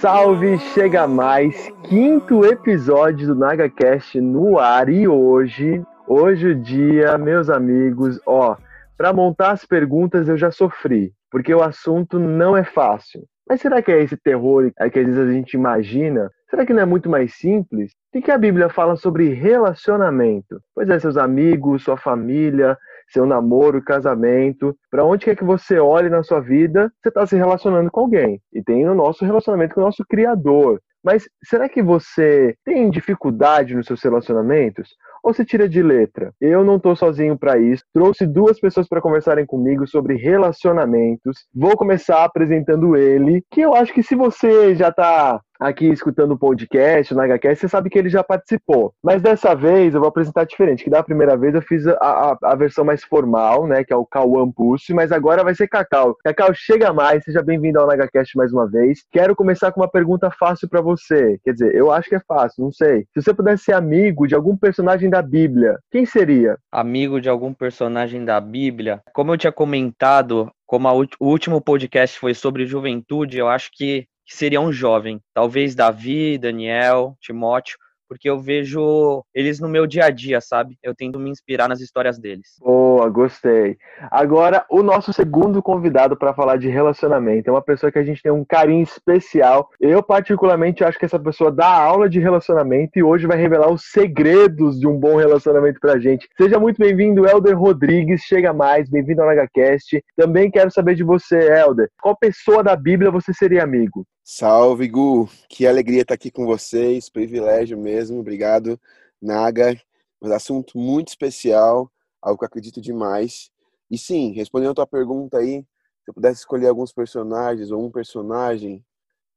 Salve, chega mais, quinto episódio do NagaCast no ar e hoje, hoje o dia, meus amigos, ó, para montar as perguntas eu já sofri, porque o assunto não é fácil. Mas será que é esse terror que às vezes a gente imagina? Será que não é muito mais simples? O que a Bíblia fala sobre relacionamento? Pois é, seus amigos, sua família, seu namoro, casamento, para onde quer que você olhe na sua vida, você está se relacionando com alguém. E tem o nosso relacionamento com o nosso Criador. Mas será que você tem dificuldade nos seus relacionamentos? Ou se tira de letra? Eu não estou sozinho para isso. Trouxe duas pessoas para conversarem comigo sobre relacionamentos. Vou começar apresentando ele, que eu acho que se você já está aqui escutando o podcast, no HCast, você sabe que ele já participou. Mas dessa vez eu vou apresentar diferente, que da primeira vez eu fiz a, a, a versão mais formal, né, que é o Cauã Pulse, mas agora vai ser Cacau. Cacau, chega mais, seja bem-vindo ao HCast mais uma vez. Quero começar com uma pergunta fácil para você. Quer dizer, eu acho que é fácil, não sei. Se você pudesse ser amigo de algum personagem da Bíblia, quem seria? Amigo de algum personagem da Bíblia? Como eu tinha comentado, como a, o último podcast foi sobre juventude, eu acho que que seria um jovem, talvez Davi, Daniel, Timóteo, porque eu vejo eles no meu dia a dia, sabe? Eu tento me inspirar nas histórias deles. Boa, gostei. Agora, o nosso segundo convidado para falar de relacionamento é uma pessoa que a gente tem um carinho especial. Eu, particularmente, acho que essa pessoa dá aula de relacionamento e hoje vai revelar os segredos de um bom relacionamento pra gente. Seja muito bem-vindo, Helder Rodrigues. Chega mais, bem-vindo ao NagaCast. Também quero saber de você, Helder. Qual pessoa da Bíblia você seria amigo? Salve, Gu! Que alegria estar aqui com vocês, privilégio mesmo, obrigado, Naga. Um assunto muito especial, algo que acredito demais. E sim, respondendo a tua pergunta aí, se eu pudesse escolher alguns personagens ou um personagem,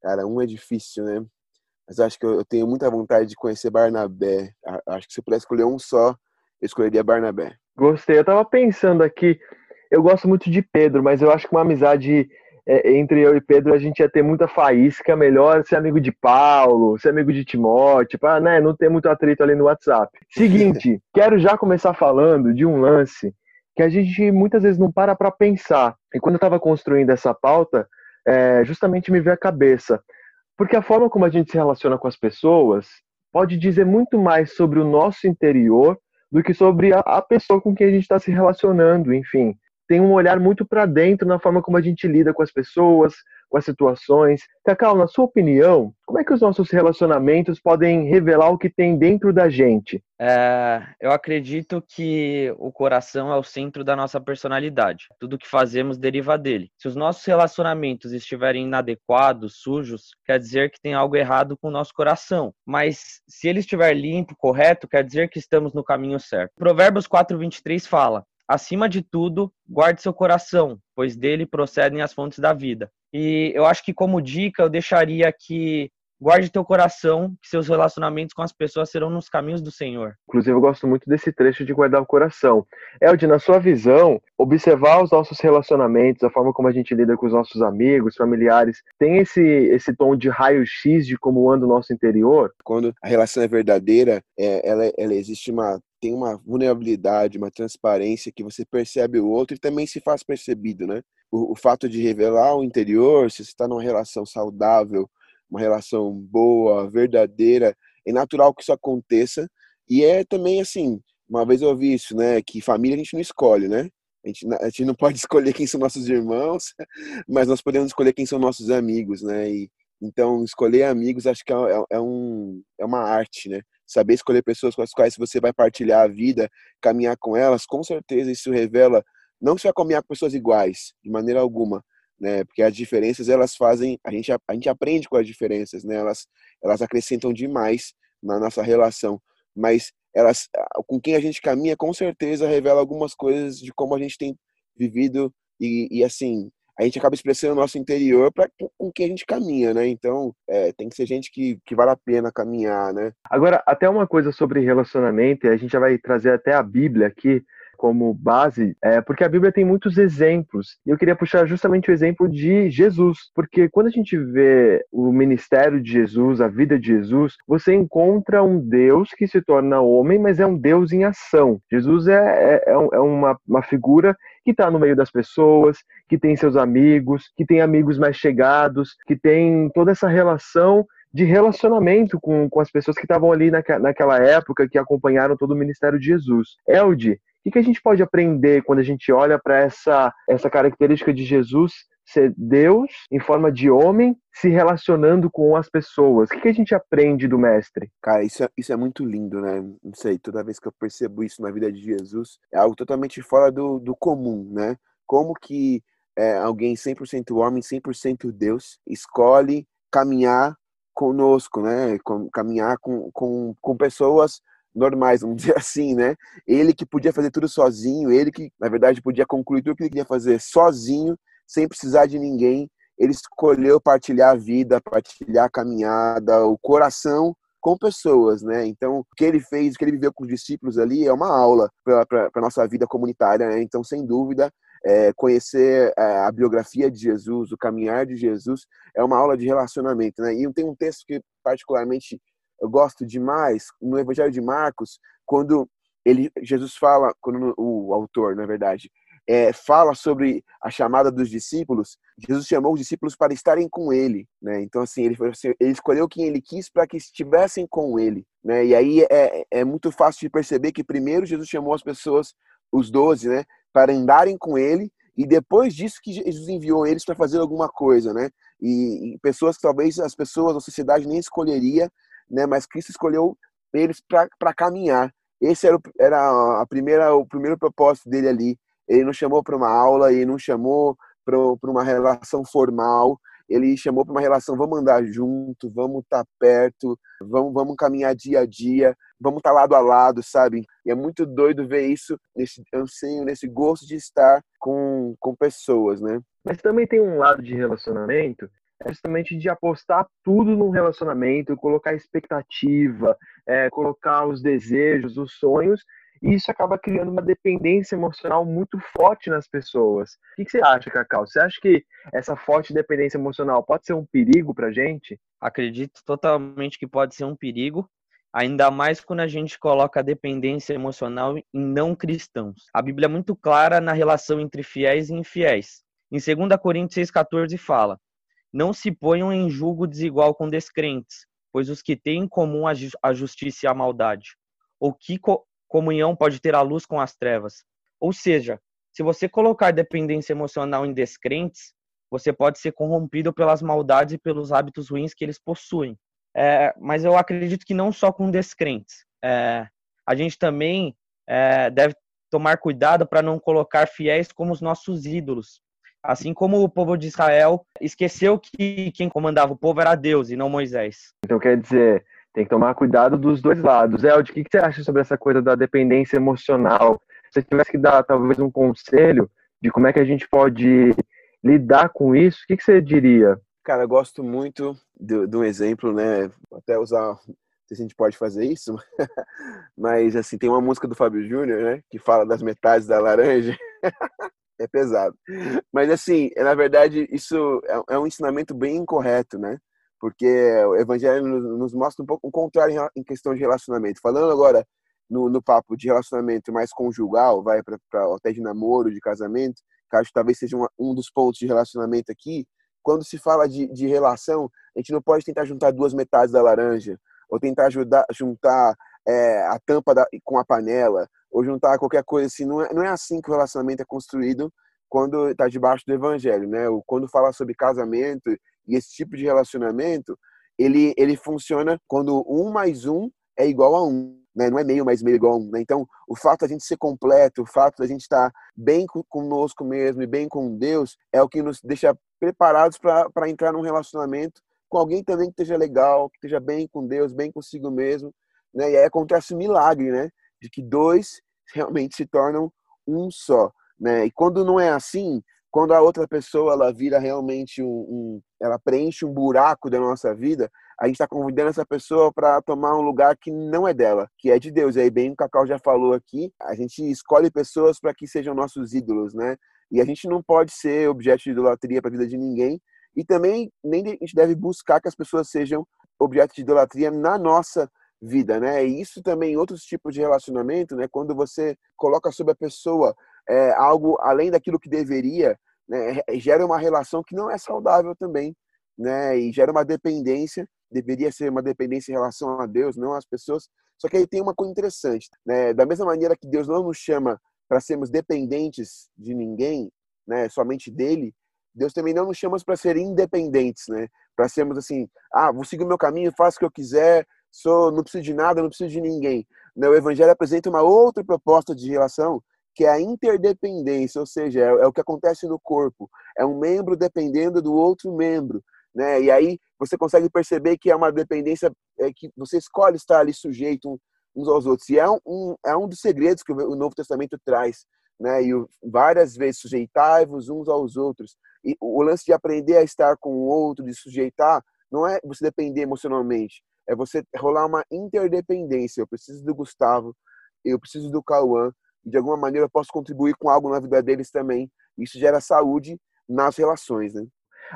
cara, um é difícil, né? Mas acho que eu tenho muita vontade de conhecer Barnabé. Acho que se eu pudesse escolher um só, eu escolheria Barnabé. Gostei. Eu tava pensando aqui, eu gosto muito de Pedro, mas eu acho que uma amizade é, entre eu e Pedro a gente ia ter muita faísca, melhor ser amigo de Paulo, ser amigo de Timóteo, para né, não ter muito atrito ali no WhatsApp. Seguinte, quero já começar falando de um lance que a gente muitas vezes não para para pensar. E quando eu estava construindo essa pauta, é, justamente me veio a cabeça. Porque a forma como a gente se relaciona com as pessoas pode dizer muito mais sobre o nosso interior do que sobre a, a pessoa com quem a gente está se relacionando, enfim tem um olhar muito para dentro na forma como a gente lida com as pessoas, com as situações. Cacau, na sua opinião, como é que os nossos relacionamentos podem revelar o que tem dentro da gente? É, eu acredito que o coração é o centro da nossa personalidade. Tudo que fazemos deriva dele. Se os nossos relacionamentos estiverem inadequados, sujos, quer dizer que tem algo errado com o nosso coração. Mas se ele estiver limpo, correto, quer dizer que estamos no caminho certo. Provérbios 4:23 fala: acima de tudo, guarde seu coração, pois dele procedem as fontes da vida. E eu acho que como dica eu deixaria que guarde teu coração, que seus relacionamentos com as pessoas serão nos caminhos do Senhor. Inclusive, eu gosto muito desse trecho de guardar o coração. Elde, na sua visão, observar os nossos relacionamentos, a forma como a gente lida com os nossos amigos, familiares, tem esse, esse tom de raio-x de como anda o nosso interior? Quando a relação é verdadeira, é, ela, ela existe uma tem uma vulnerabilidade, uma transparência que você percebe o outro e também se faz percebido, né? O, o fato de revelar o interior, se você está numa relação saudável, uma relação boa, verdadeira, é natural que isso aconteça. E é também assim, uma vez eu ouvi isso, né? Que família a gente não escolhe, né? A gente, a gente não pode escolher quem são nossos irmãos, mas nós podemos escolher quem são nossos amigos, né? E, então, escolher amigos acho que é, é, é um, é uma arte, né? Saber escolher pessoas com as quais você vai partilhar a vida, caminhar com elas, com certeza isso revela não vai caminhar com pessoas iguais, de maneira alguma, né? Porque as diferenças elas fazem a gente a gente aprende com as diferenças, né? Elas elas acrescentam demais na nossa relação, mas elas com quem a gente caminha com certeza revela algumas coisas de como a gente tem vivido e, e assim a gente acaba expressando o nosso interior para com quem a gente caminha, né? Então, é, tem que ser gente que, que vale a pena caminhar, né? Agora, até uma coisa sobre relacionamento, a gente já vai trazer até a Bíblia aqui, como base, é porque a Bíblia tem muitos exemplos. E eu queria puxar justamente o exemplo de Jesus, porque quando a gente vê o ministério de Jesus, a vida de Jesus, você encontra um Deus que se torna homem, mas é um Deus em ação. Jesus é, é, é uma, uma figura que está no meio das pessoas, que tem seus amigos, que tem amigos mais chegados, que tem toda essa relação de relacionamento com, com as pessoas que estavam ali naque, naquela época, que acompanharam todo o ministério de Jesus. Elde, o que, que a gente pode aprender quando a gente olha para essa, essa característica de Jesus ser Deus em forma de homem se relacionando com as pessoas. O que, a gente aprende do mestre? Cara, isso é, isso é muito lindo, né? Não sei, toda vez que eu percebo isso na vida de Jesus, é algo totalmente fora do, do comum, né? Como que é, alguém 100% homem, 100% Deus, escolhe caminhar conosco, né? Caminhar com, com, com pessoas normais, vamos dizer assim, né? Ele que podia fazer tudo sozinho, ele que, na verdade, podia concluir tudo que ele queria fazer sozinho, sem precisar de ninguém. Ele escolheu partilhar a vida, partilhar a caminhada, o coração com pessoas, né? Então, o que ele fez, o que ele viveu com os discípulos ali é uma aula para a nossa vida comunitária, né? Então, sem dúvida, é, conhecer é, a biografia de Jesus, o caminhar de Jesus, é uma aula de relacionamento, né? E tem um texto que particularmente eu gosto demais no Evangelho de Marcos, quando ele Jesus fala, quando o autor, na verdade, é, fala sobre a chamada dos discípulos, Jesus chamou os discípulos para estarem com ele, né? Então assim ele, assim, ele escolheu quem ele quis para que estivessem com ele, né? E aí é, é muito fácil de perceber que primeiro Jesus chamou as pessoas, os doze, né, para andarem com ele e depois disso que Jesus enviou eles para fazer alguma coisa, né? E, e, pessoas que talvez as pessoas, a sociedade nem escolheria, né? Mas Cristo escolheu eles para caminhar. Esse era, o, era a primeira, o primeiro propósito dele ali. Ele não chamou para uma aula, ele não chamou para uma relação formal, ele chamou para uma relação, vamos andar junto, vamos estar tá perto, vamos, vamos caminhar dia a dia, vamos estar tá lado a lado, sabe? E é muito doido ver isso nesse anseio, nesse gosto de estar com, com pessoas, né? Mas também tem um lado de relacionamento é justamente de apostar tudo num relacionamento, colocar expectativa, é, colocar os desejos, os sonhos, e isso acaba criando uma dependência emocional muito forte nas pessoas. O que, você acha, Cacau? Você acha que essa forte dependência emocional pode ser um perigo para gente? Acredito totalmente que pode ser um perigo, ainda mais quando a gente coloca a dependência emocional em não cristãos. A Bíblia é muito clara na relação entre fiéis e infiéis. Em 2 Coríntios 6,14 fala: Não se ponham em julgo desigual com descrentes, pois os que têm em comum a justiça e a maldade, ou que comunhão pode ter a luz com as trevas. Ou seja, se você colocar dependência emocional em descrentes, você pode ser corrompido pelas maldades e pelos hábitos ruins que eles possuem. É, mas eu acredito que não só com descrentes. É, a gente também é, deve tomar cuidado para não colocar fiéis como os nossos ídolos. Assim como o povo de Israel esqueceu que quem comandava o povo era Deus e não Moisés. Então quer dizer, tem que tomar cuidado dos dois lados. Elde, o que, você acha sobre essa coisa da dependência emocional? Se você tivesse que dar talvez um conselho de como é que a gente pode lidar com isso, o que, que você diria? Cara, eu gosto muito de, um exemplo, né? Até usar, não sei se a gente pode fazer isso, mas assim, tem uma música do Fábio Júnior, né? Que fala das metades da laranja. é pesado. Mas assim, na verdade, isso é, é um ensinamento bem incorreto, né? Porque o evangelho nos mostra um pouco o contrário em questão de relacionamento. Falando agora no, no papo de relacionamento mais conjugal, vai para até de namoro, de casamento, que acho que talvez seja um, um dos pontos de relacionamento aqui. Quando se fala de, de relação, a gente não pode tentar juntar duas metades da laranja, ou tentar ajudar, juntar é, a tampa da, com a panela, ou juntar qualquer coisa assim. Não é, não é assim que o relacionamento é construído quando está debaixo do evangelho, né? Quando fala sobre casamento e esse tipo de relacionamento, ele, ele funciona quando um mais um é igual a um. Né? Não é meio mais meio igual a um. Né? Então, o fato da gente ser completo, o fato da gente estar bem conosco mesmo e bem com Deus, é o que nos deixa preparados para entrar num relacionamento com alguém também que esteja legal, que esteja bem com Deus, bem consigo mesmo. Né? E aí acontece o um milagre, né? De que dois realmente se tornam um só. Né? E quando não é assim, quando a outra pessoa ela vira realmente um, um, ela preenche um buraco da nossa vida a gente está convidando essa pessoa para tomar um lugar que não é dela, que é de Deus. E aí, bem o Cacau já falou aqui, a gente escolhe pessoas para que sejam nossos ídolos, né? E a gente não pode ser objeto de idolatria para a vida de ninguém. E também nem a gente deve buscar que as pessoas sejam objeto de idolatria na nossa vida, né? E isso também outros tipos de relacionamento, né? Quando você coloca sobre a pessoa é, algo além daquilo que deveria, né? Gera uma relação que não é saudável também, né? E gera uma dependência. Deveria ser uma dependência em relação a Deus, não às pessoas. Só que aí tem uma coisa interessante, né? Da mesma maneira que Deus não nos chama para sermos dependentes de ninguém, né? Somente dele. Deus também não nos chama para ser independentes, né? Para sermos assim, ah, vou seguir o meu caminho, faço o que eu quiser, sou, não preciso de nada, não preciso de ninguém. Né? O Evangelho apresenta uma outra proposta de relação, que é a interdependência, ou seja, é, é, o que acontece no corpo. É um membro dependendo do outro membro. Né? E aí você consegue perceber que é uma dependência é, que você escolhe estar ali sujeito uns aos outros. E é um, é um dos segredos que o Novo Testamento traz. Né? E várias vezes sujeitai-vos uns aos outros. E o lance de aprender a estar com o outro, de sujeitar, não é você depender emocionalmente, é você rolar uma interdependência. Eu preciso do Gustavo, eu preciso do Cauã, e de alguma maneira eu posso contribuir com algo na vida deles também. Isso gera saúde nas relações, né?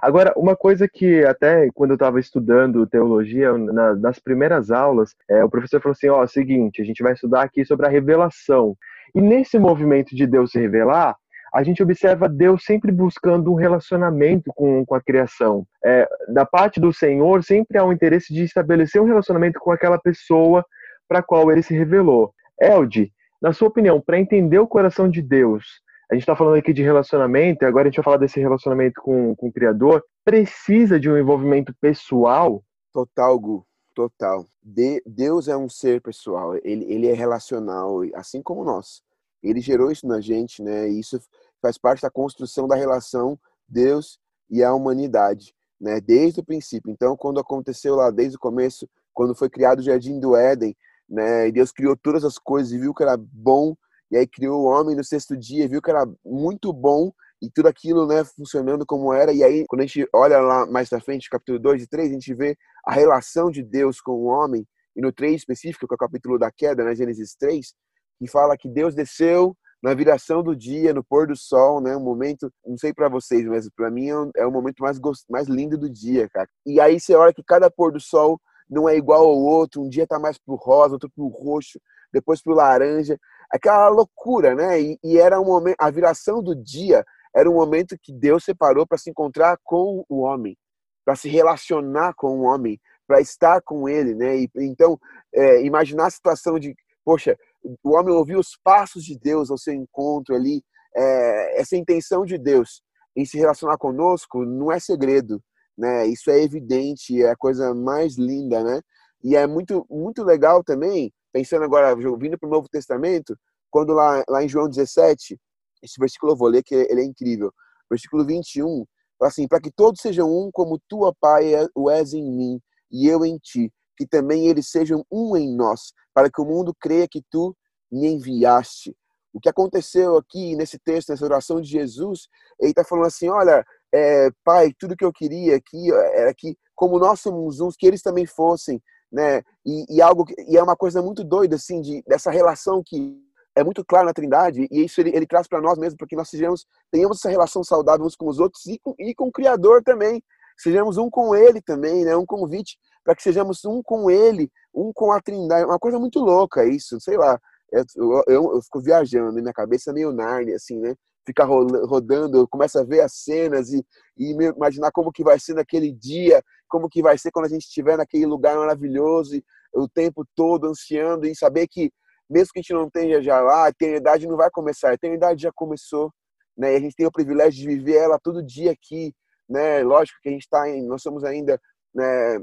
Agora, uma coisa que até quando eu estava estudando teologia, na, nas primeiras aulas, é, o professor falou assim, ó, oh, seguinte, a gente vai estudar aqui sobre a revelação. E nesse movimento de Deus se revelar, a gente observa Deus sempre buscando um relacionamento com, com a criação. É, da parte do Senhor, sempre há um interesse de estabelecer um relacionamento com aquela pessoa para qual ele se revelou. Elde, na sua opinião, para entender o coração de Deus, a gente está falando aqui de relacionamento, e agora a gente vai falar desse relacionamento com, com o Criador, precisa de um envolvimento pessoal? Total, Gu, total. De, Deus é um ser pessoal, ele, ele é relacional, assim como nós. Ele gerou isso na gente, né? E isso faz parte da construção da relação Deus e a humanidade, né? Desde o princípio. Então, quando aconteceu lá desde o começo, quando foi criado o jardim do Éden, né? E Deus criou todas as coisas e viu que era bom, e aí criou o homem no sexto dia, viu que era muito bom e tudo aquilo, né, funcionando como era. E aí, quando a gente olha lá mais pra frente, capítulo 2 e 3, a gente vê a relação de Deus com o homem, e no 3 específico, que é o capítulo da queda, né, Gênesis 3, que fala que Deus desceu na viração do dia, no pôr do sol, né? Um momento, não sei para vocês, mas para mim é, é o momento mais mais lindo do dia, cara. E aí você olha que cada pôr do sol não é igual ao outro, um dia tá mais pro rosa, outro pro roxo, depois pro laranja, aquela loucura, né? E, e era um momento, a viração do dia era um momento que Deus separou para se encontrar com o homem, para se relacionar com o homem, para estar com ele, né? E, então, é, imaginar a situação de, poxa, o homem ouviu os passos de Deus ao seu encontro ali. É, essa intenção de Deus em se relacionar conosco não é segredo, né? Isso é evidente, é a coisa mais linda, né? E é muito muito legal também, pensando agora, vindo para o Novo Testamento, quando lá, lá em João 17, esse versículo eu vou ler que ele é incrível. Versículo 21, assim, para que todos sejam um como tua Pai o és em mim e eu em ti, que também eles sejam um em nós, para que o mundo creia que tu me enviaste. O que aconteceu aqui nesse texto, nessa oração de Jesus, ele está falando assim: olha, é, Pai, tudo que eu queria aqui era que, como nós somos uns, que eles também fossem, né? E, e algo e é uma coisa muito doida assim de dessa relação que é muito clara na Trindade e isso ele, ele traz para nós mesmo, porque nós sejamos tenhamos essa relação saudável uns com os outros e com, e com o Criador também, sejamos um com Ele também, né? Um convite para que sejamos um com Ele, um com a Trindade. É uma coisa muito louca isso, sei lá. Eu, eu, eu fico viajando, minha cabeça é meio Narnia, assim, né? Fica rodando, eu começo a ver as cenas e, e imaginar como que vai ser naquele dia, como que vai ser quando a gente estiver naquele lugar maravilhoso, o tempo todo ansiando e saber que mesmo que a gente não tenha já lá, a eternidade não vai começar, a eternidade já começou, né? E a gente tem o privilégio de viver ela todo dia aqui, né? Lógico que a gente está, nós somos ainda né,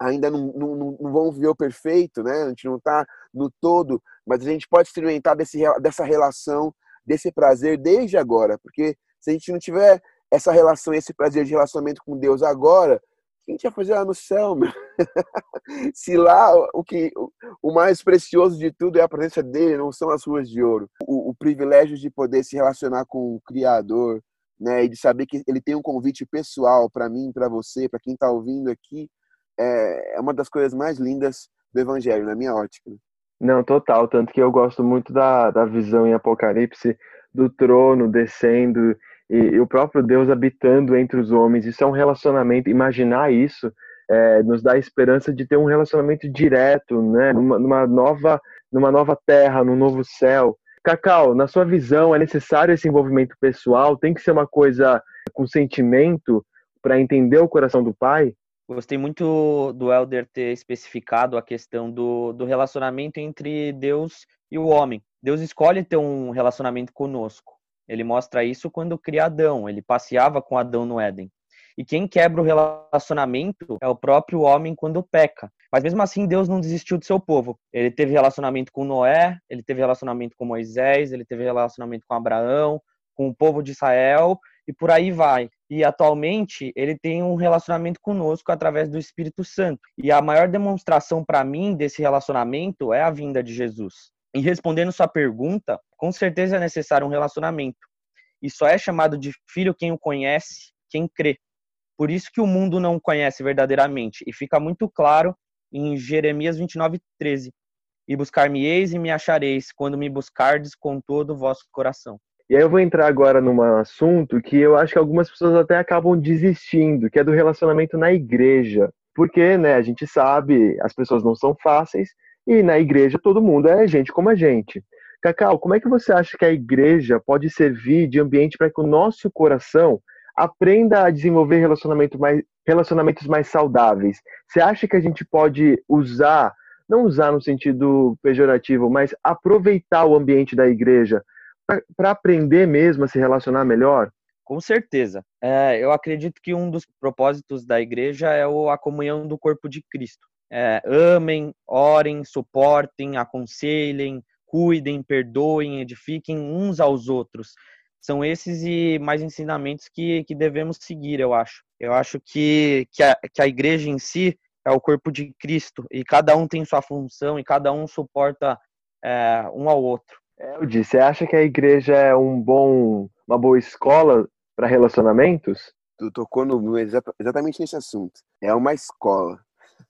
ainda não, não, não vão viver o perfeito, né? A gente não está no todo, mas a gente pode experimentar desse, dessa relação, desse prazer desde agora, porque se a gente não tiver essa relação, esse prazer de relacionamento com Deus agora, o que a gente vai fazer lá no céu, meu? se lá o que o mais precioso de tudo é a presença dele, não são as ruas de ouro. O, o privilégio de poder se relacionar com o Criador, né, e de saber que ele tem um convite pessoal para mim, para você, para quem está ouvindo aqui, é, é uma das coisas mais lindas do Evangelho, na minha ótica. Não, total. Tanto que eu gosto muito da, da visão em Apocalipse do trono descendo e, e, o próprio Deus habitando entre os homens. Isso é um relacionamento. Imaginar isso é, nos dá a esperança de ter um relacionamento direto, né? Numa, numa, nova, numa nova terra, num novo céu. Cacau, na sua visão, é necessário esse envolvimento pessoal? Tem que ser uma coisa com sentimento para entender o coração do pai? Gostei muito do Elder ter especificado a questão do, do relacionamento entre Deus e o homem. Deus escolhe ter um relacionamento conosco. Ele mostra isso quando cria Adão. Ele passeava com Adão no Éden. E quem quebra o relacionamento é o próprio homem quando peca. Mas mesmo assim, Deus não desistiu do seu povo. Ele teve relacionamento com Noé, ele teve relacionamento com Moisés, ele teve relacionamento com Abraão, com o povo de Israel e por aí vai. E atualmente ele tem um relacionamento conosco através do Espírito Santo. E a maior demonstração para mim desse relacionamento é a vinda de Jesus. E respondendo sua pergunta, com certeza é necessário um relacionamento. E só é chamado de filho quem o conhece, quem crê. Por isso que o mundo não o conhece verdadeiramente. E fica muito claro em Jeremias 29, 13. E buscar-me-eis e me achareis, quando me buscardes com todo o vosso coração. E aí eu vou entrar agora num assunto que eu acho que algumas pessoas até acabam desistindo, que é do relacionamento na igreja. Porque, né, a gente sabe, as pessoas não são fáceis e na igreja todo mundo é gente como a gente. Cacau, como é que você acha que a igreja pode servir de ambiente para que o nosso coração aprenda a desenvolver relacionamento mais, relacionamentos mais saudáveis? Você acha que a gente pode usar, não usar no sentido pejorativo, mas aproveitar o ambiente da igreja para aprender mesmo a se relacionar melhor? Com certeza. É, eu acredito que um dos propósitos da igreja é a comunhão do corpo de Cristo. É, amem, orem, suportem, aconselhem, cuidem, perdoem, edifiquem uns aos outros. São esses e mais ensinamentos que, que devemos seguir, eu acho. Eu acho que, que, a, que a igreja em si é o corpo de Cristo e cada um tem sua função e cada um suporta é, um ao outro. É, eu disse, você acha que a igreja é um bom, uma boa escola para relacionamentos? Tu tocou no, exatamente nesse assunto. É uma escola.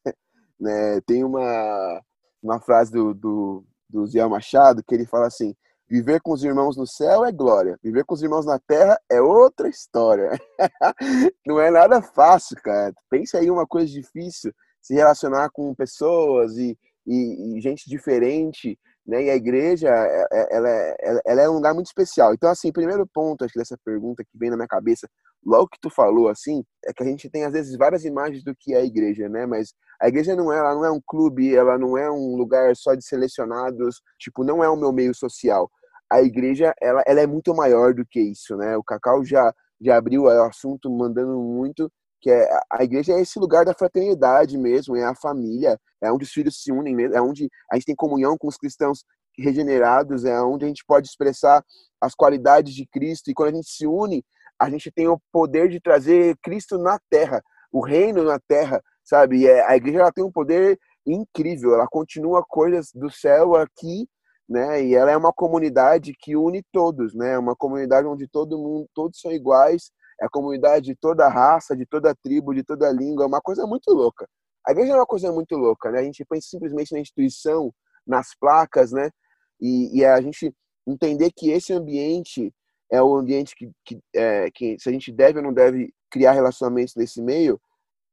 né? Tem uma, uma frase do, do, do Zé Machado que ele fala assim: viver com os irmãos no céu é glória, viver com os irmãos na terra é outra história. Não é nada fácil, cara. Pensa aí uma coisa difícil, se relacionar com pessoas e, e, e gente diferente né? E a igreja, é, é, ela é, ela é um lugar muito especial. Então, assim, primeiro ponto, acho que dessa pergunta que vem na minha cabeça, logo que tu falou, assim, é que a gente tem, às vezes, várias imagens do que é a igreja, né? Mas a igreja não é, ela não é um clube, ela não é um lugar só de selecionados, tipo, não é o meu meio social. A igreja, ela, ela é muito maior do que isso, né? O Cacau já, já abriu o assunto mandando muito, que é a igreja é esse lugar da fraternidade mesmo, é a família, é onde os filhos se unem é onde a gente tem comunhão com os cristãos regenerados, é onde a gente pode expressar as qualidades de Cristo e quando a gente se une, a gente tem o poder de trazer Cristo na terra, o reino na terra, sabe? E é, a igreja ela tem um poder incrível, ela continua coisas do céu aqui, né? E ela é uma comunidade que une todos, né? É uma comunidade onde todo mundo, todos são iguais, é a comunidade de toda raça, de toda tribo, de toda língua, é uma coisa muito louca. A igreja é uma coisa muito louca, né? A gente pensa simplesmente na instituição, nas placas, né? E, e a gente entender que esse ambiente é o ambiente que, que, é, que, se a gente deve ou não deve criar relacionamentos nesse meio,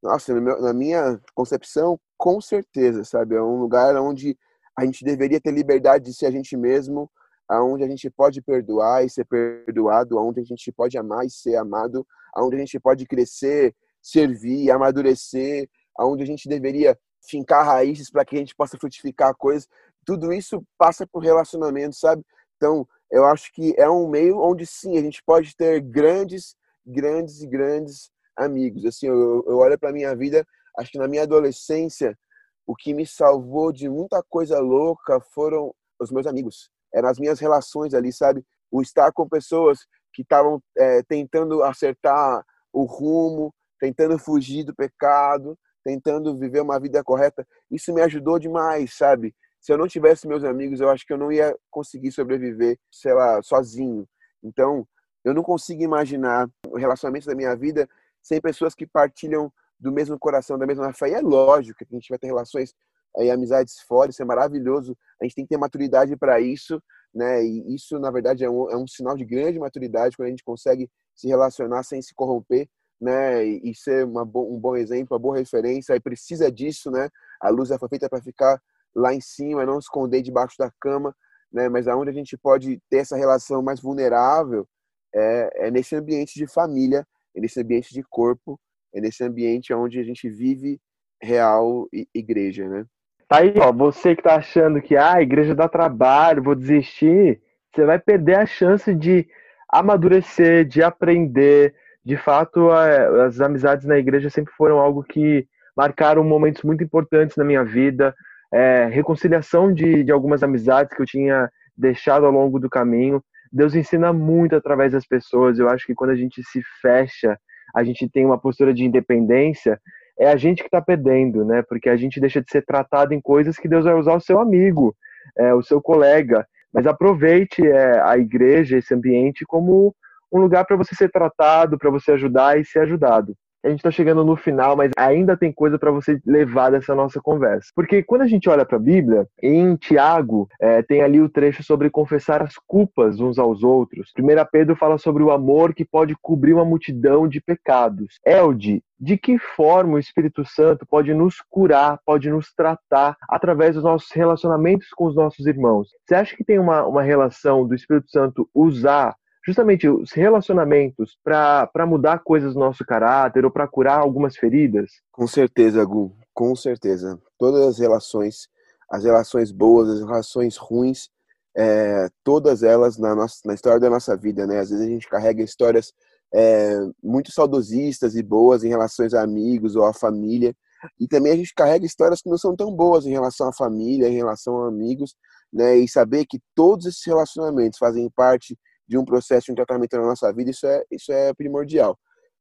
nossa, na minha concepção, com certeza, sabe? É um lugar onde a gente deveria ter liberdade de ser a gente mesmo, aonde a gente pode perdoar e ser perdoado, aonde a gente pode amar e ser amado, aonde a gente pode crescer, servir, amadurecer, aonde a gente deveria fincar raízes para que a gente possa frutificar coisas. Tudo isso passa por relacionamento, sabe? Então, eu acho que é um meio onde sim, a gente pode ter grandes, grandes e grandes amigos. Assim, eu, eu olho para minha vida, acho que na minha adolescência, o que me salvou de muita coisa louca foram os meus amigos é nas minhas relações ali, sabe? O estar com pessoas que estavam é, tentando acertar o rumo, tentando fugir do pecado, tentando viver uma vida correta, isso me ajudou demais, sabe? Se eu não tivesse meus amigos, eu acho que eu não ia conseguir sobreviver, sei lá, sozinho. Então, eu não consigo imaginar o relacionamento da minha vida sem pessoas que partilham do mesmo coração, da mesma fé. E é lógico que a gente vai ter relações e amizades fora, isso é maravilhoso. A gente tem que ter maturidade para isso, né? E isso, na verdade, é um, é um sinal de grande maturidade quando a gente consegue se relacionar sem se corromper, né? E, e ser uma um bom exemplo, uma boa referência. E precisa disso, né? A luz é feita para ficar lá em cima, não esconder debaixo da cama, né? Mas aonde a gente pode ter essa relação mais vulnerável é, é nesse ambiente de família, é nesse ambiente de corpo, é nesse ambiente onde a gente vive real igreja, né? Tá aí, ó, você que tá achando que ah, a igreja dá trabalho, vou desistir, você vai perder a chance de amadurecer, de aprender. De fato, as amizades na igreja sempre foram algo que marcaram momentos muito importantes na minha vida. É, reconciliação de, de algumas amizades que eu tinha deixado ao longo do caminho. Deus ensina muito através das pessoas. Eu acho que quando a gente se fecha, a gente tem uma postura de independência, é a gente que está perdendo, né? Porque a gente deixa de ser tratado em coisas que Deus vai usar o seu amigo, é, o seu colega. Mas aproveite é, a igreja, esse ambiente, como um lugar para você ser tratado, para você ajudar e ser ajudado. A gente está chegando no final, mas ainda tem coisa para você levar dessa nossa conversa. Porque quando a gente olha para a Bíblia, em Tiago, é, tem ali o trecho sobre confessar as culpas uns aos outros. 1 Pedro fala sobre o amor que pode cobrir uma multidão de pecados. Elde, de que forma o Espírito Santo pode nos curar, pode nos tratar através dos nossos relacionamentos com os nossos irmãos? Você acha que tem uma, uma relação do Espírito Santo usar justamente os relacionamentos para mudar coisas do nosso caráter ou para curar algumas feridas? Com certeza, Gu, com certeza. Todas as relações, as relações boas, as relações ruins, é, todas elas na, nossa, na história da nossa vida, né? Às vezes a gente carrega histórias é, muito saudosistas e boas em relações a amigos ou à família, e também a gente carrega histórias que não são tão boas em relação à família, em relação a amigos, né? E saber que todos esses relacionamentos fazem parte de um processo de um tratamento na nossa vida, isso é, isso é primordial.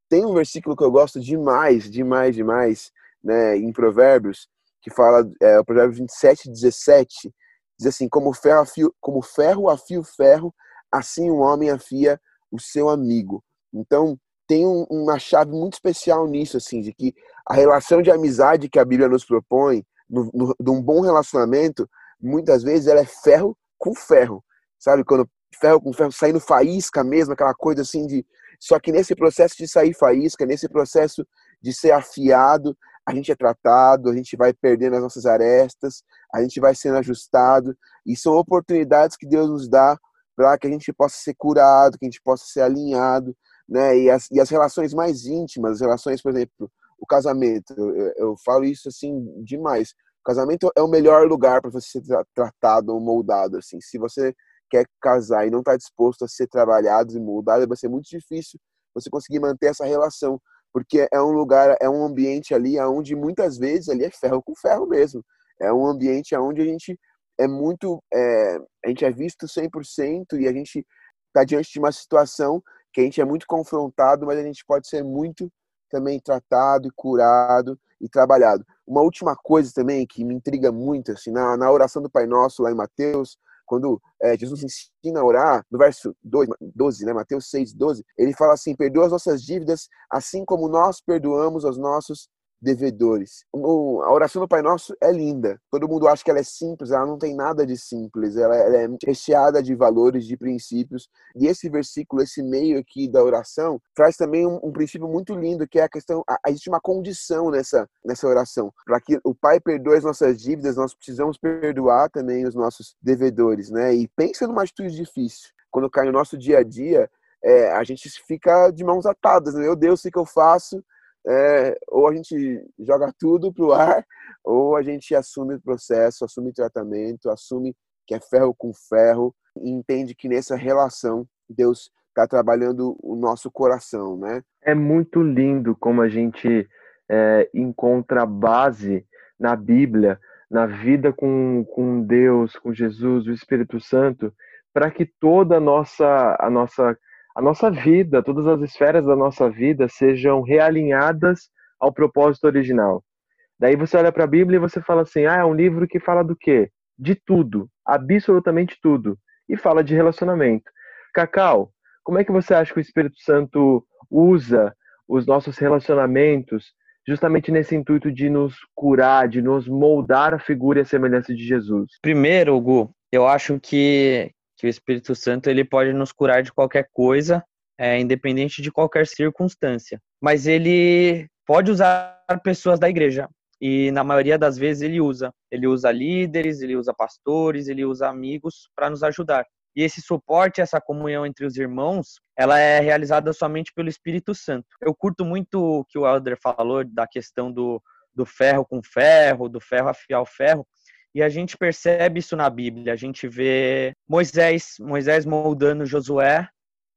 Tem um versículo que eu gosto demais, demais, demais, né, em Provérbios, que fala, é, o Provérbios 27, 17, diz assim, como ferro, afio, como ferro afia o ferro, assim um homem afia o seu amigo. Então, tem um, uma chave muito especial nisso, assim, de que a relação de amizade que a Bíblia nos propõe, no, no, de um bom relacionamento, muitas vezes ela é ferro com ferro. Sabe, quando ferro com ferro, saindo faísca mesmo, aquela coisa assim de. Só que nesse processo de sair faísca, nesse processo de ser afiado, a gente é tratado, a gente vai perdendo as nossas arestas, a gente vai sendo ajustado, e são oportunidades que Deus nos dá para que a gente possa ser curado, que a gente possa ser alinhado, né? E as, e as relações mais íntimas, as relações, por exemplo, o casamento, eu, eu falo isso assim demais. O casamento é o melhor lugar para você ser tratado ou moldado, assim. Se você quer casar e não está disposto a ser trabalhado e moldado, vai ser muito difícil você conseguir manter essa relação, porque é um lugar, é um ambiente ali onde muitas vezes ali é ferro com ferro mesmo. É um ambiente onde a gente é muito, é, a gente é visto 100% e a gente está diante de uma situação que a gente é muito confrontado, mas a gente pode ser muito também tratado e curado e trabalhado. Uma última coisa também que me intriga muito, assim, na, na oração do Pai Nosso lá em Mateus, quando é, Jesus ensina a orar, no verso 2, 12, né, Mateus 6, 12, ele fala assim: perdoa as nossas dívidas, assim como nós perdoamos aos nossos devedores. a oração do Pai Nosso é linda. Todo mundo acha que ela é simples, ela não tem nada de simples. Ela, é recheada de valores, de princípios. E esse versículo, esse meio aqui da oração, traz também um, um princípio muito lindo, que é a questão, a, existe uma condição nessa, nessa oração. Para que o Pai perdoe as nossas dívidas, nós precisamos perdoar também os nossos devedores, né? E pensa numa atitude difícil. Quando cai no nosso dia a dia, é, a gente fica de mãos atadas. Né? Meu Deus, o que eu faço? É, ou a gente joga tudo pro ar, ou a gente assume o processo, assume tratamento, assume que é ferro com ferro e entende que nessa relação Deus está trabalhando o nosso coração, né? É muito lindo como a gente é, encontra base na Bíblia, na vida com, com Deus, com Jesus, o Espírito Santo, para que toda a nossa, a nossa a nossa vida, todas as esferas da nossa vida sejam realinhadas ao propósito original. Daí você olha para a Bíblia e você fala assim: ah, é um livro que fala do quê? De tudo, absolutamente tudo. E fala de relacionamento. Cacau, como é que você acha que o Espírito Santo usa os nossos relacionamentos justamente nesse intuito de nos curar, de nos moldar a figura e a semelhança de Jesus? Primeiro, Gu, eu acho que, que o Espírito Santo ele pode nos curar de qualquer coisa, é, independente de qualquer circunstância. Mas ele pode usar pessoas da igreja. E na maioria das vezes ele usa. Ele usa líderes, ele usa pastores, ele usa amigos para nos ajudar. E esse suporte, essa comunhão entre os irmãos, ela é realizada somente pelo Espírito Santo. Eu curto muito o que o Elder falou da questão do, do ferro com ferro, do ferro afiar o ferro, e a gente percebe isso na Bíblia. A gente vê Moisés, Moisés moldando Josué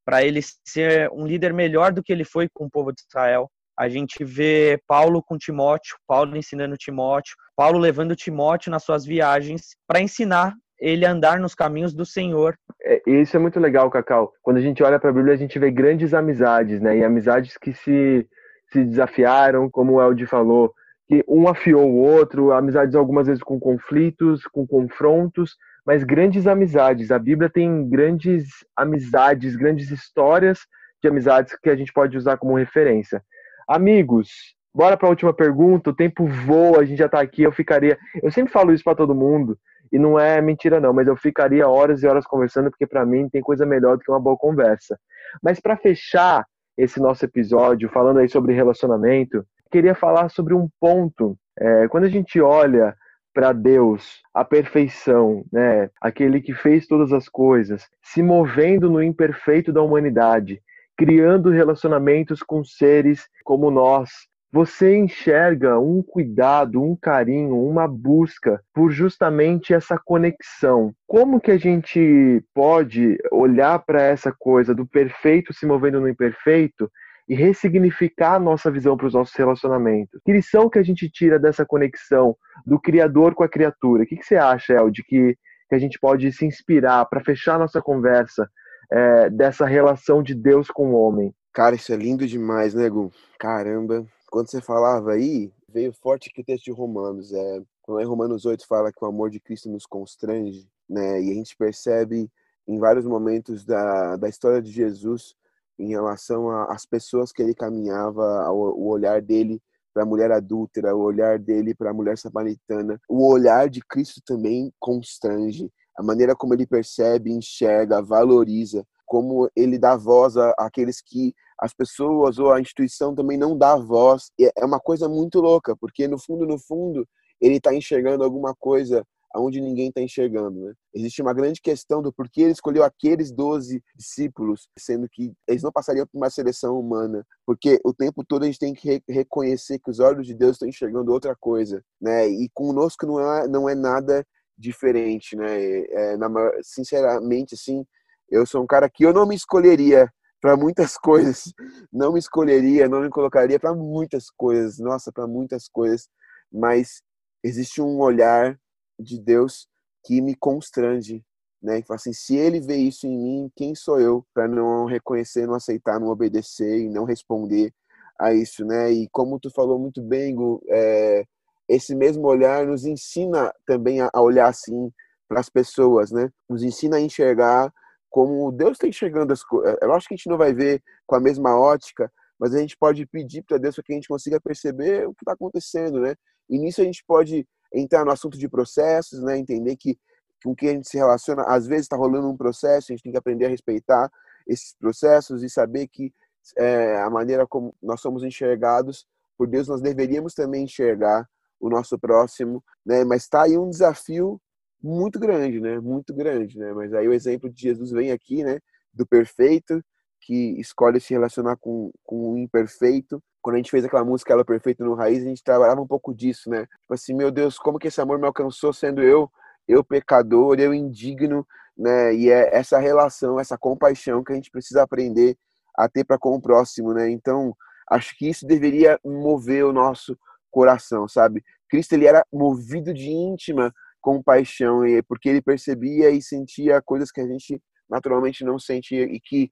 para ele ser um líder melhor do que ele foi com o povo de Israel. A gente vê Paulo com Timóteo, Paulo ensinando Timóteo, Paulo levando Timóteo nas suas viagens para ensinar ele a andar nos caminhos do Senhor. É, isso é muito legal, Cacau. Quando a gente olha para a Bíblia, a gente vê grandes amizades, né? E amizades que se, se desafiaram, como o Eldi falou, que um afiou o outro, amizades algumas vezes com conflitos, com confrontos, mas grandes amizades. A Bíblia tem grandes amizades, grandes histórias de amizades que a gente pode usar como referência. Amigos, bora para a última pergunta. O tempo voa, a gente já está aqui. Eu ficaria. Eu sempre falo isso para todo mundo e não é mentira não, mas eu ficaria horas e horas conversando porque para mim tem coisa melhor do que uma boa conversa. Mas para fechar esse nosso episódio falando aí sobre relacionamento, queria falar sobre um ponto. É, quando a gente olha para Deus, a perfeição, né? Aquele que fez todas as coisas, se movendo no imperfeito da humanidade, criando relacionamentos com seres como nós. Você enxerga um cuidado, um carinho, uma busca por justamente essa conexão. Como que a gente pode olhar para essa coisa do perfeito se movendo no imperfeito e ressignificar a nossa visão para os nossos relacionamentos. Que lição que a gente tira dessa conexão do criador com a criatura? O que, que você acha, El, de que, que a gente pode se inspirar para fechar nossa conversa é, dessa relação de Deus com o homem? Cara, isso é lindo demais, né, Gu? Caramba. Quando você falava aí, veio forte aqui o texto de Romanos. É, quando Romanos 8 fala que o amor de Cristo nos constrange, né? E a gente percebe em vários momentos da, da história de Jesus em relação às pessoas que ele caminhava, o olhar dele para a mulher adúltera, o olhar dele para a mulher samaritana. O olhar de Cristo também constrange. A maneira como ele percebe, enxerga, valoriza, como ele dá voz àqueles que as pessoas ou a instituição também não dá voz. É uma coisa muito louca, porque no fundo, no fundo, ele está enxergando alguma coisa aonde ninguém está enxergando. Né? Existe uma grande questão do porquê ele escolheu aqueles 12 discípulos, sendo que eles não passariam por uma seleção humana, porque o tempo todo a gente tem que re reconhecer que os olhos de Deus estão enxergando outra coisa, né? E conosco não é, não é nada diferente, né? É, na, sinceramente, assim, eu sou um cara que eu não me escolheria para muitas coisas, não me escolheria, não me colocaria para muitas coisas, nossa, para muitas coisas, mas existe um olhar de Deus que me constrange, né? Que assim, se ele vê isso em mim, quem sou eu para não reconhecer, não aceitar, não obedecer e não responder a isso, né? E como tu falou muito bem, Gu, é, esse mesmo olhar nos ensina também a, olhar assim para as pessoas, né? Nos ensina a enxergar como Deus está enxergando as coisas. É lógico que a gente não vai ver com a mesma ótica, mas a gente pode pedir para Deus para que a gente consiga perceber o que está acontecendo, né? E nisso a gente pode entrar no assunto de processos, né? Entender que com que a gente se relaciona, às vezes está rolando um processo, a gente tem que aprender a respeitar esses processos e saber que é, a maneira como nós somos enxergados por Deus, nós deveríamos também enxergar o nosso próximo, né? Mas está aí um desafio muito grande, né? Muito grande, né? Mas aí o exemplo de Jesus vem aqui, né? Do perfeito que escolhe se relacionar com, com o imperfeito quando a gente fez aquela música Ela Perfeita no Raiz, a gente trabalhava um pouco disso, né? Tipo assim, meu Deus, como que esse amor me alcançou sendo eu, eu pecador, eu indigno, né? E é essa relação, essa compaixão que a gente precisa aprender a ter para com o próximo, né? Então, acho que isso deveria mover o nosso coração, sabe? Cristo ele era movido de íntima compaixão, porque ele percebia e sentia coisas que a gente naturalmente não sentia e que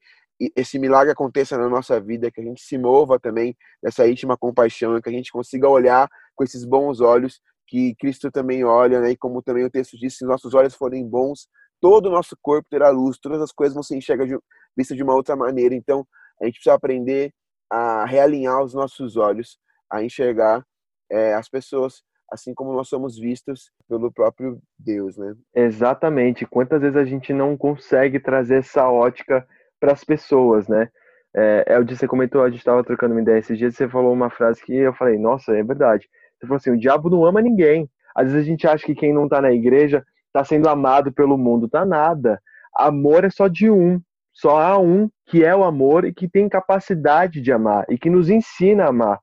esse milagre aconteça na nossa vida, que a gente se mova também nessa íntima compaixão, que a gente consiga olhar com esses bons olhos que Cristo também olha, né? E como também o texto diz, se nossos olhos forem bons, todo o nosso corpo terá luz, todas as coisas vão ser enxergar de, vista de uma outra maneira. Então, a gente precisa aprender a realinhar os nossos olhos, a enxergar é, as pessoas assim como nós somos vistos pelo próprio Deus, né? Exatamente. Quantas vezes a gente não consegue trazer essa ótica para as pessoas, né? É, é o que você comentou, a gente estava trocando uma ideia esses dias, você falou uma frase que eu falei, nossa, é verdade. Você falou assim, o diabo não ama ninguém. Às vezes a gente acha que quem não está na igreja está sendo amado pelo mundo. Tá nada. Amor é só de um. Só há um que é o amor e que tem capacidade de amar e que nos ensina a amar.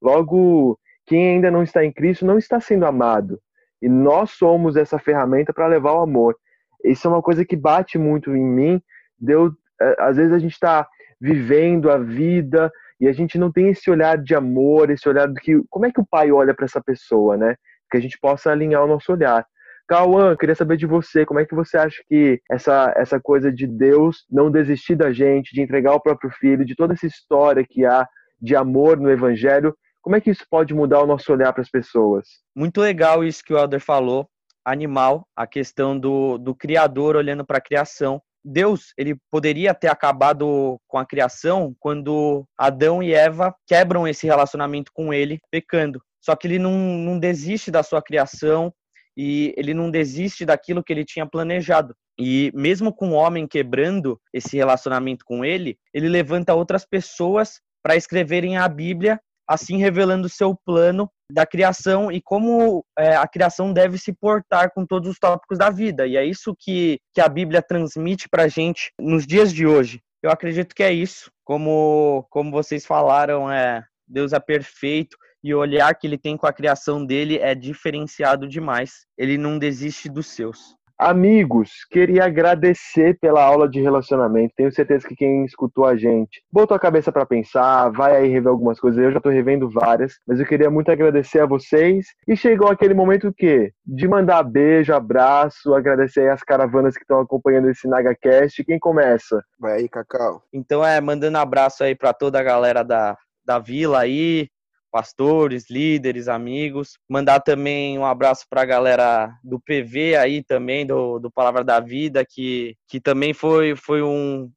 Logo, quem ainda não está em Cristo não está sendo amado. E nós somos essa ferramenta para levar o amor. Isso é uma coisa que bate muito em mim. Deu, é, às vezes a gente está vivendo a vida e a gente não tem esse olhar de amor, esse olhar do que como é que o pai olha para essa pessoa, né? Que a gente possa alinhar o nosso olhar. Cauã, queria saber de você, como é que você acha que essa, essa coisa de Deus não desistir da gente, de entregar o próprio filho, de toda essa história que há de amor no evangelho, como é que isso pode mudar o nosso olhar para as pessoas? Muito legal isso que o Elder falou, animal, a questão do, do Criador olhando para a criação. Deus, ele poderia ter acabado com a criação quando Adão e Eva quebram esse relacionamento com ele, pecando. Só que ele não, não desiste da sua criação e ele não desiste daquilo que ele tinha planejado. E mesmo com o homem quebrando esse relacionamento com ele, ele levanta outras pessoas para escreverem a Bíblia assim revelando o seu plano da criação e como é, a criação deve se portar com todos os tópicos da vida. E é isso que, que a Bíblia transmite para a gente nos dias de hoje. Eu acredito que é isso. Como, como vocês falaram, é, Deus é perfeito e o olhar que ele tem com a criação dele é diferenciado demais. Ele não desiste dos seus. Amigos, queria agradecer pela aula de relacionamento. Tenho certeza que quem escutou a gente botou a cabeça para pensar, vai aí rever algumas coisas. Eu já tô revendo várias, mas eu queria muito agradecer a vocês. E chegou aquele momento que de mandar beijo, abraço, agradecer as caravanas que estão acompanhando esse NagaCast. Quem começa? Vai aí, Cacau. Então é mandando abraço aí para toda a galera da da vila aí, pastores, líderes, amigos. Mandar também um abraço para a galera do PV aí também, do, do Palavra da Vida, que, que também foi, foi um,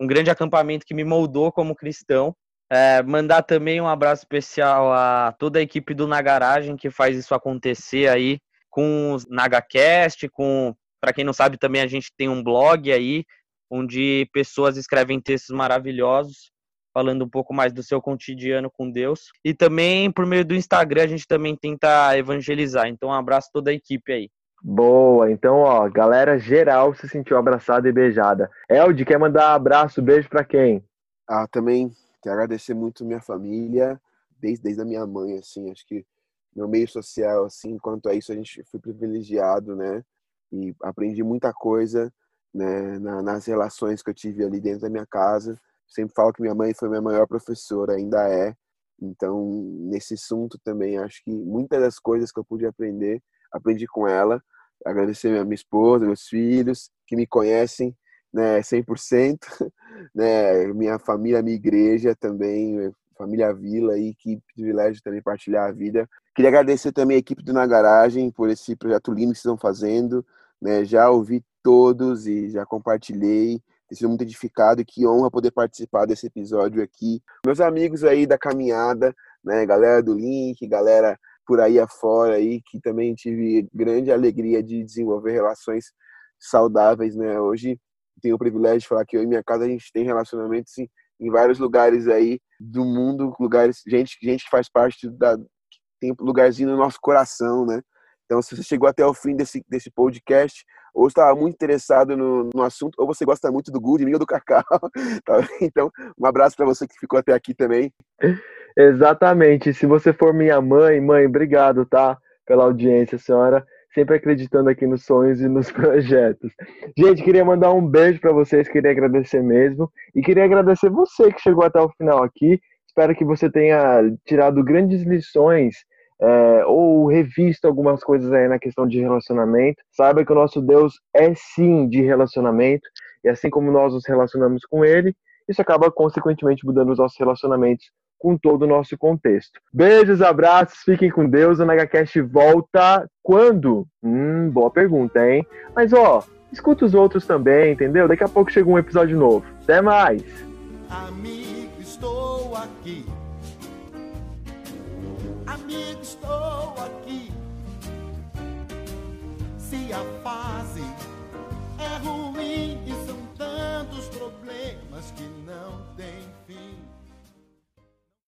um grande acampamento que me moldou como cristão. É, mandar também um abraço especial a toda a equipe do Na Garagem que faz isso acontecer aí com os NagaCast, com para quem não sabe também a gente tem um blog aí onde pessoas escrevem textos maravilhosos falando um pouco mais do seu cotidiano com Deus. E também por meio do Instagram a gente também tenta evangelizar. Então um abraço a toda a equipe aí. Boa, então ó, galera geral se sentiu abraçada e beijada. Elde, quer mandar abraço, beijo para quem? Ah, também quero agradecer muito minha família, desde, desde a minha mãe, assim, acho que meu meio social, assim, quanto a isso a gente foi privilegiado, né? E aprendi muita coisa, né, na, nas relações que eu tive ali dentro da minha casa sempre falo que minha mãe foi minha maior professora, ainda é. Então, nesse assunto também, acho que muitas das coisas que eu pude aprender, aprendi com ela. Agradecer minha, minha esposa, meus filhos, que me conhecem né, 100%, né, minha família, minha igreja também, família Vila aí, que privilégio também partilhar a vida. Queria agradecer também a equipe do Na Garagem por esse projeto lindo que estão fazendo, né, já ouvi todos e já compartilhei, tem sido muito edificado e que honra poder participar desse episódio aqui. Meus amigos aí da caminhada, né, galera do Link, galera por aí afora aí, que também tive grande alegria de desenvolver relações saudáveis, né? Hoje tenho o privilégio de falar que eu e minha casa a gente tem relacionamentos em, em vários lugares aí do mundo, lugares, gente, gente que faz parte da tem lugarzinho no nosso coração, né? Então, se você chegou até o fim desse, desse podcast, ou estava muito interessado no, no assunto, ou você gosta muito do mim ou do Cacau. Tá? Então, um abraço para você que ficou até aqui também. Exatamente. Se você for minha mãe, mãe, obrigado, tá? Pela audiência, senhora. Sempre acreditando aqui nos sonhos e nos projetos. Gente, queria mandar um beijo para vocês, queria agradecer mesmo. E queria agradecer você que chegou até o final aqui. Espero que você tenha tirado grandes lições é, ou revisto algumas coisas aí na questão de relacionamento. Saiba que o nosso Deus é sim de relacionamento, e assim como nós nos relacionamos com Ele, isso acaba consequentemente mudando os nossos relacionamentos com todo o nosso contexto. Beijos, abraços, fiquem com Deus. O NagaCast volta quando? Hum, boa pergunta, hein? Mas ó, escuta os outros também, entendeu? Daqui a pouco chega um episódio novo. Até mais! Amigo, estou aqui